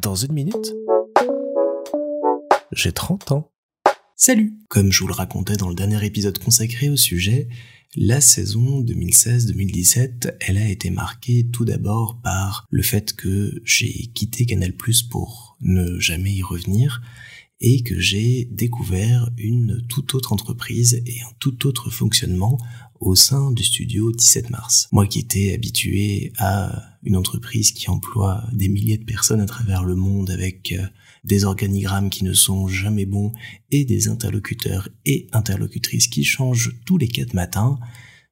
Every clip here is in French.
Dans une minute, j'ai 30 ans. Salut Comme je vous le racontais dans le dernier épisode consacré au sujet, la saison 2016-2017, elle a été marquée tout d'abord par le fait que j'ai quitté Canal+, pour ne jamais y revenir, et que j'ai découvert une toute autre entreprise et un tout autre fonctionnement au sein du studio 17 mars. Moi qui étais habitué à une entreprise qui emploie des milliers de personnes à travers le monde avec euh, des organigrammes qui ne sont jamais bons et des interlocuteurs et interlocutrices qui changent tous les quatre matins,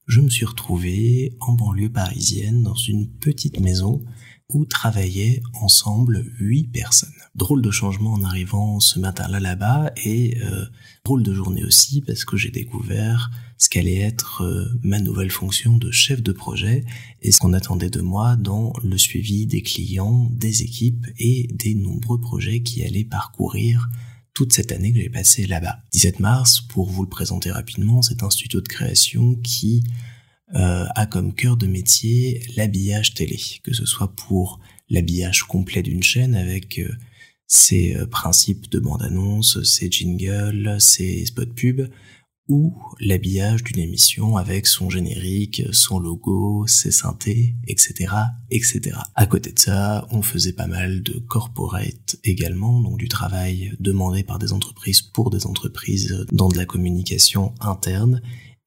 je me suis retrouvé en banlieue parisienne dans une petite maison où travaillaient ensemble huit personnes. Drôle de changement en arrivant ce matin-là là-bas et euh, drôle de journée aussi parce que j'ai découvert ce qu'allait être euh, ma nouvelle fonction de chef de projet et ce qu'on attendait de moi dans le suivi des clients, des équipes et des nombreux projets qui allaient parcourir toute cette année que j'ai passée là-bas. 17 mars, pour vous le présenter rapidement, c'est un studio de création qui euh, a comme cœur de métier l'habillage télé, que ce soit pour l'habillage complet d'une chaîne avec euh, ses principes de bande-annonce, ses jingles, ses spots pub, ou l'habillage d'une émission avec son générique, son logo, ses synthés, etc., etc. À côté de ça, on faisait pas mal de corporate également, donc du travail demandé par des entreprises pour des entreprises dans de la communication interne,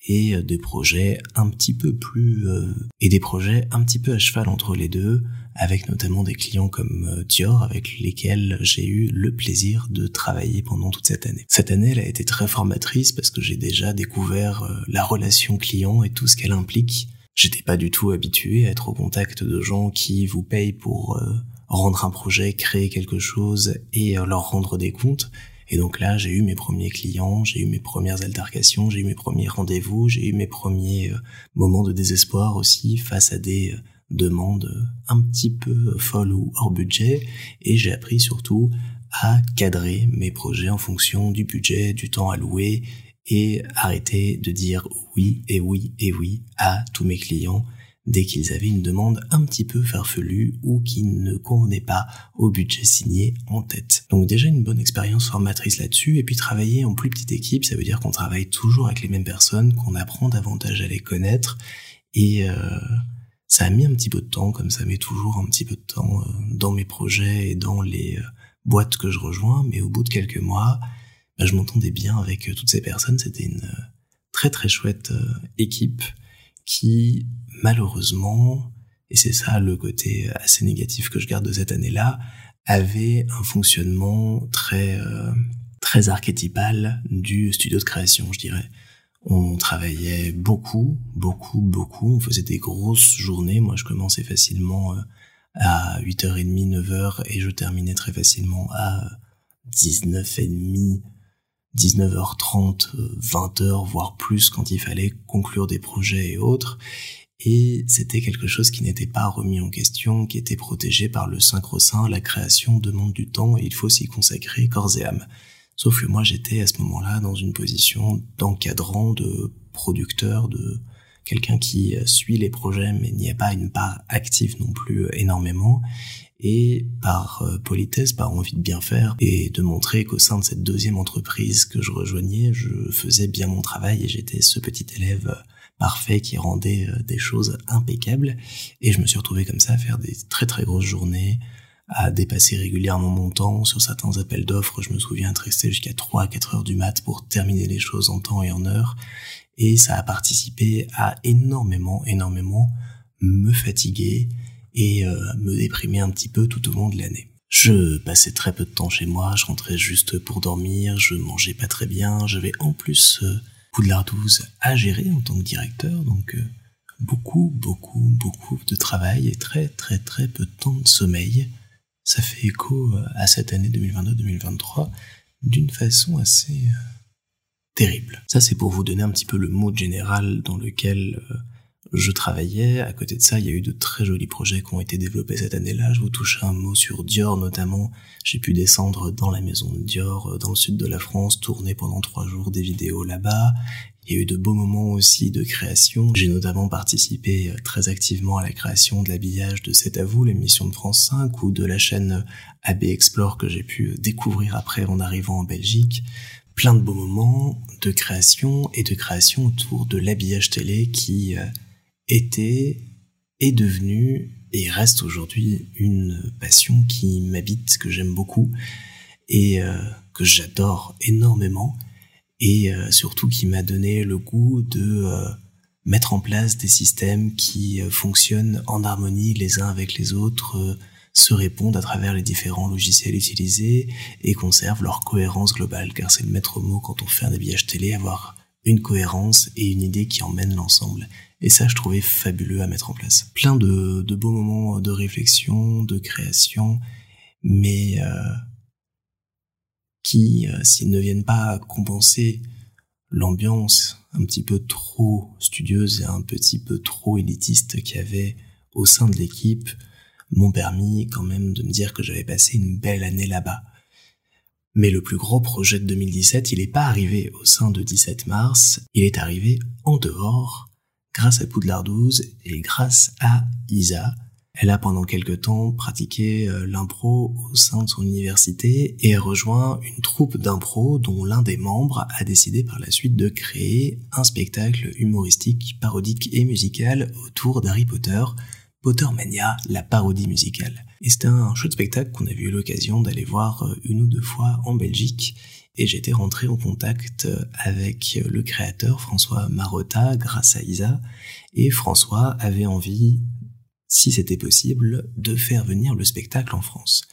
et euh, des projets un petit peu plus euh, et des projets un petit peu à cheval entre les deux avec notamment des clients comme euh, Dior avec lesquels j'ai eu le plaisir de travailler pendant toute cette année. Cette année elle a été très formatrice parce que j'ai déjà découvert la relation client et tout ce qu'elle implique. J'étais pas du tout habitué à être au contact de gens qui vous payent pour rendre un projet, créer quelque chose et leur rendre des comptes. Et donc là, j'ai eu mes premiers clients, j'ai eu mes premières altercations, j'ai eu mes premiers rendez-vous, j'ai eu mes premiers euh, moments de désespoir aussi face à des euh, demandes euh, un petit peu folles ou hors budget. Et j'ai appris surtout à cadrer mes projets en fonction du budget, du temps alloué et arrêter de dire oui et oui et oui à tous mes clients dès qu'ils avaient une demande un petit peu farfelue ou qui ne convenait pas au budget signé en tête. Donc déjà une bonne expérience formatrice là-dessus, et puis travailler en plus petite équipe, ça veut dire qu'on travaille toujours avec les mêmes personnes, qu'on apprend davantage à les connaître, et euh, ça a mis un petit peu de temps, comme ça met toujours un petit peu de temps euh, dans mes projets et dans les euh, boîtes que je rejoins, mais au bout de quelques mois, bah, je m'entendais bien avec toutes ces personnes, c'était une très très chouette équipe qui malheureusement, et c'est ça le côté assez négatif que je garde de cette année-là, avait un fonctionnement très euh, très archétypal du studio de création, je dirais. On travaillait beaucoup, beaucoup, beaucoup. On faisait des grosses journées. Moi, je commençais facilement euh, à 8h30, 9h et je terminais très facilement à 19h30, 19h30, 20h, voire plus quand il fallait conclure des projets et autres et c'était quelque chose qui n'était pas remis en question, qui était protégé par le Saint-Crocin, la création demande du temps et il faut s'y consacrer corps et âme. Sauf que moi j'étais à ce moment-là dans une position d'encadrant, de producteur, de quelqu'un qui suit les projets mais n'y a pas une part active non plus énormément et par euh, politesse, par envie de bien faire et de montrer qu'au sein de cette deuxième entreprise que je rejoignais, je faisais bien mon travail et j'étais ce petit élève parfait qui rendait euh, des choses impeccables. Et je me suis retrouvé comme ça à faire des très très grosses journées, à dépasser régulièrement mon temps. Sur certains appels d'offres, je me souviens être resté jusqu'à 3 à 4 heures du mat pour terminer les choses en temps et en heure. Et ça a participé à énormément, énormément me fatiguer et euh, me déprimer un petit peu tout au long de l'année. Je passais très peu de temps chez moi, je rentrais juste pour dormir, je mangeais pas très bien, j'avais en plus euh, Poudlard 12 à gérer en tant que directeur, donc euh, beaucoup, beaucoup, beaucoup de travail et très, très, très peu de temps de sommeil. Ça fait écho euh, à cette année 2022-2023 d'une façon assez euh, terrible. Ça, c'est pour vous donner un petit peu le mot général dans lequel je travaillais. À côté de ça, il y a eu de très jolis projets qui ont été développés cette année-là. Je vous touche un mot sur Dior notamment. J'ai pu descendre dans la maison de Dior, euh, dans le sud de la France, tourner pendant trois jours des vidéos là-bas. Il y a eu de beaux moments aussi de création. J'ai notamment participé euh, très activement à la création de l'habillage de C'est à vous, l'émission de France 5, ou de la chaîne AB Explore que j'ai pu découvrir après en arrivant en Belgique plein de beaux moments de création et de création autour de l'habillage télé qui était, est devenu et reste aujourd'hui une passion qui m'habite, que j'aime beaucoup et euh, que j'adore énormément et euh, surtout qui m'a donné le goût de euh, mettre en place des systèmes qui fonctionnent en harmonie les uns avec les autres, se répondent à travers les différents logiciels utilisés et conservent leur cohérence globale. Car c'est le maître mot quand on fait un habillage télé, avoir une cohérence et une idée qui emmène l'ensemble. Et ça, je trouvais fabuleux à mettre en place. Plein de, beaux moments de réflexion, de création, mais euh, qui, euh, s'ils ne viennent pas compenser l'ambiance un petit peu trop studieuse et un petit peu trop élitiste qu'il y avait au sein de l'équipe, m'ont permis quand même de me dire que j'avais passé une belle année là-bas. Mais le plus gros projet de 2017, il n'est pas arrivé au sein de 17 mars, il est arrivé en dehors, grâce à Poudlard 12 et grâce à Isa. Elle a pendant quelque temps pratiqué euh, l'impro au sein de son université et a rejoint une troupe d'impro dont l'un des membres a décidé par la suite de créer un spectacle humoristique, parodique et musical autour d'Harry Potter, Pottermania, la parodie musicale. Et c'était un chouette spectacle qu'on avait eu l'occasion d'aller voir euh, une ou deux fois en Belgique et j'étais rentré en contact avec le créateur François Marotta grâce à Isa et François avait envie, si c'était possible, de faire venir le spectacle en France.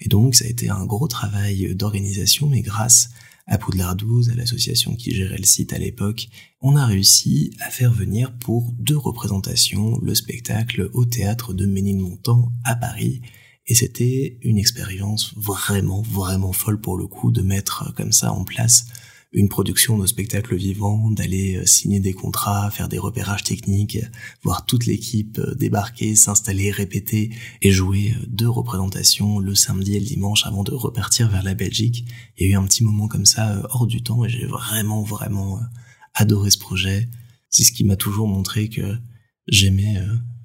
Et donc ça a été un gros travail d'organisation mais grâce à Poudlard 12, à l'association qui gérait le site à l'époque, on a réussi à faire venir pour deux représentations le spectacle au théâtre de Ménilmontant à Paris. Et c'était une expérience vraiment, vraiment folle pour le coup de mettre comme ça en place une production de spectacle vivant, d'aller euh, signer des contrats, faire des repérages techniques, voir toute l'équipe euh, débarquer, s'installer, répéter et jouer euh, deux représentations le samedi et le dimanche avant de repartir vers la Belgique. Il y a eu un petit moment comme ça hors du temps et j'ai vraiment, vraiment adoré ce projet. C'est ce qui m'a toujours montré que j'aimais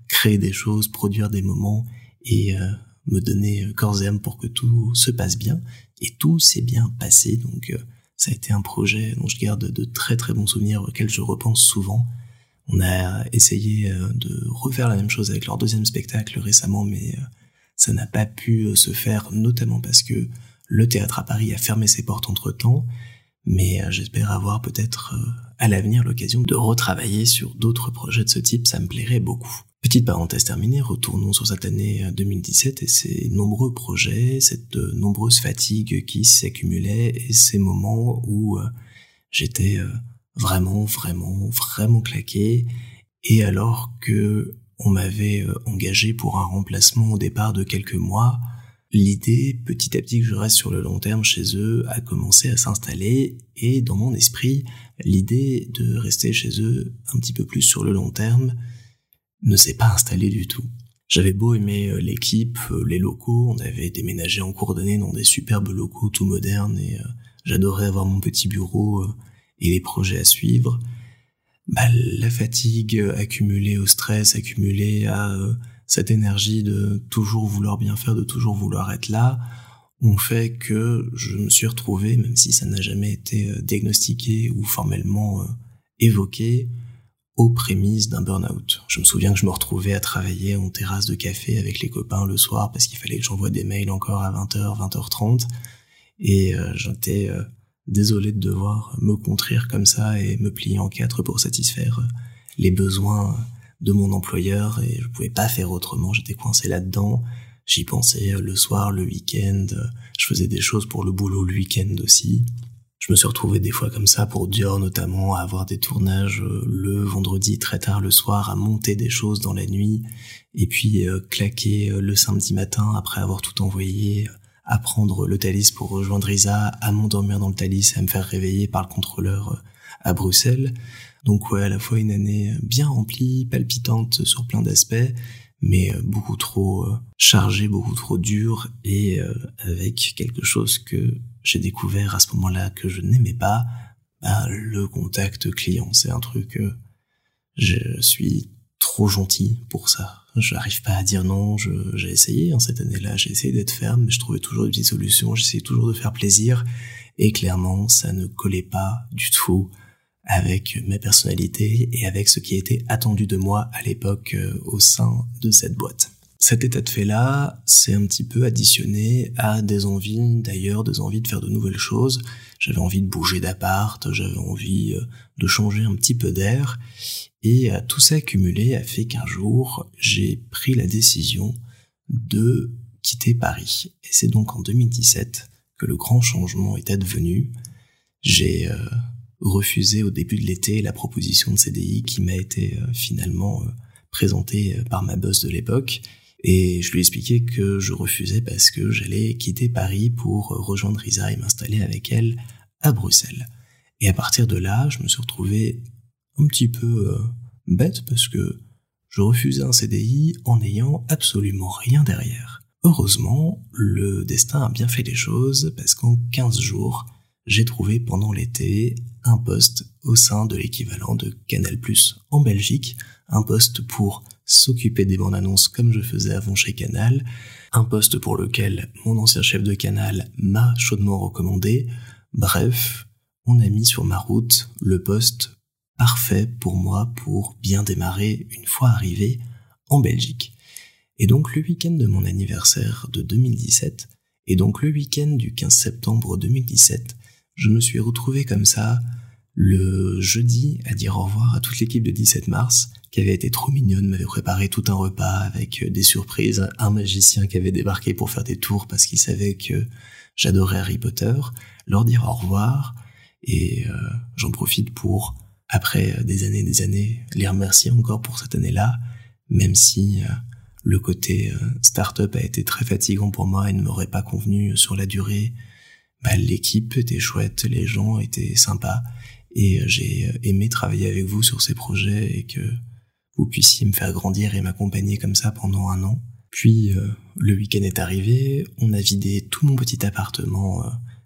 créer des choses, produire des moments et me donner corps et âme pour que tout se passe bien. Et tout s'est bien passé, donc ça a été un projet dont je garde de très très bons souvenirs auxquels je repense souvent. On a essayé euh, de refaire la même chose avec leur deuxième spectacle récemment, mais ça n'a pas pu se faire, notamment parce que le théâtre à Paris a fermé ses portes entre temps. Mais j'espère avoir peut-être à l'avenir l'occasion de retravailler sur d'autres projets de ce type, ça me plairait beaucoup. Petite parenthèse terminée, retournons sur cette année 2017 euh, et ces nombreux projets, cette euh, nombreuse fatigue qui s'accumulait et ces moments où euh, j'étais vraiment, vraiment, vraiment claqué et alors que on m'avait engagé pour un remplacement au départ de quelques mois, l'idée, petit à petit que je reste sur le long terme chez eux, a commencé à s'installer et dans mon esprit, l'idée de rester chez eux un petit peu plus sur le long terme, ne s'est pas installé du tout. J'avais beau aimer euh, l'équipe, euh, les locaux, on avait déménagé en cours d'année dans des superbes locaux tout modernes et euh, j'adorais avoir mon petit bureau et les projets à suivre. Bah, la fatigue accumulée au stress, accumulée à cette énergie de toujours vouloir bien faire, de toujours vouloir être là, ont fait que je me suis retrouvé, même si ça n'a jamais été diagnostiqué ou formellement évoqué, aux prémices d'un burn-out. Je me souviens que je me retrouvais à travailler en terrasse de café avec les copains le soir parce qu'il fallait que j'envoie des mails encore à 20h, 20h30 et euh, j'étais euh, désolé de devoir me contrer comme ça et me plier en quatre pour satisfaire euh, les besoins de mon employeur et je pouvais pas faire autrement, j'étais coincé là-dedans. J'y pensais le soir, le week-end, je faisais des choses pour le boulot le week-end aussi. Je me suis retrouvé des fois comme ça pour Dior notamment, à avoir des tournages euh, le vendredi très tard le soir, à monter des choses dans la nuit, et puis euh, claquer euh, le samedi matin après avoir tout envoyé, à prendre le Thalys pour rejoindre Isa, à m'endormir dans le Thalys à me faire réveiller par le contrôleur à Bruxelles. Donc ouais, à la fois une année bien remplie, palpitante sur plein d'aspects, mais beaucoup trop chargée, beaucoup trop dure et avec quelque chose que j'ai découvert à ce moment-là que je n'aimais pas, bah, le contact client. C'est un truc, je suis trop gentil pour ça. Je n'arrive pas à dire non. J'ai essayé hein, cette année-là, j'ai essayé d'être ferme, mais je trouvais toujours des petites solutions. J'essayais toujours de faire plaisir, et clairement, ça ne collait pas du tout avec ma personnalité et avec ce qui était attendu de moi à l'époque euh, au sein de cette boîte. Cet état de fait-là, c'est un petit peu additionné à des envies, d'ailleurs, des envies de faire de nouvelles choses. J'avais envie de bouger d'appart, j'avais envie euh, de changer un petit peu d'air. Et euh, tout ça accumulé a fait qu'un jour, j'ai pris la décision de quitter Paris. Et c'est donc en 2017 que le grand changement est advenu. J'ai euh, refusé au début de l'été la proposition de CDI qui m'a été euh, finalement présentée par ma boss de l'époque. Et je lui ai expliqué que je refusais parce que j'allais quitter Paris pour rejoindre Isa et m'installer avec elle à Bruxelles. Et à partir de là, je me suis retrouvé un petit peu euh, bête parce que je refusais un CDI en n'ayant absolument rien derrière. Heureusement, le destin a bien fait les choses parce qu'en 15 jours, j'ai trouvé pendant l'été un poste au sein de l'équivalent de Canal+, en Belgique, un poste pour s'occuper des bandes annonces comme je faisais avant chez Canal, un poste pour lequel mon ancien chef de Canal m'a chaudement recommandé. Bref, on a mis sur ma route le poste parfait pour moi pour bien démarrer une fois arrivé en Belgique. Et donc le week-end de mon anniversaire de 2017, et donc le week-end du 15 septembre 2017, je me suis retrouvé comme ça le jeudi à dire au revoir à toute l'équipe de 17 mars, qui avait été trop mignonne, m'avait préparé tout un repas avec des surprises, un magicien qui avait débarqué pour faire des tours parce qu'il savait que j'adorais Harry Potter, leur dire au revoir, et euh, j'en profite pour après euh, des années et des années, les remercier encore pour cette année-là, même si euh, le côté euh, start-up a été très fatigant pour moi et ne m'aurait pas convenu sur la durée. Bah, l'équipe était chouette, les gens étaient sympas et j'ai aimé travailler avec vous sur ces projets et que vous puissiez me faire grandir et m'accompagner comme ça pendant un an. Puis le week-end est arrivé, on a vidé tout mon petit appartement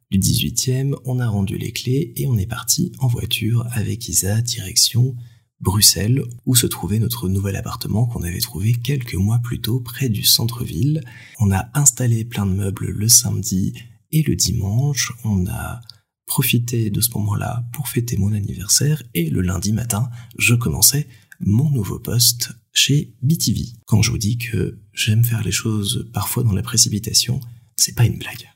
du 18e, on a rendu les clés et on est parti en voiture avec Isa direction Bruxelles, où se trouvait notre nouvel appartement qu'on avait trouvé quelques mois plus tôt près du centre-ville. On a installé plein de meubles le samedi et le dimanche. On a profité de ce moment-là pour fêter mon anniversaire et le lundi matin, je commençais mon nouveau poste chez BTV. Quand je vous dis que j'aime faire les choses parfois dans la précipitation, c'est pas une blague.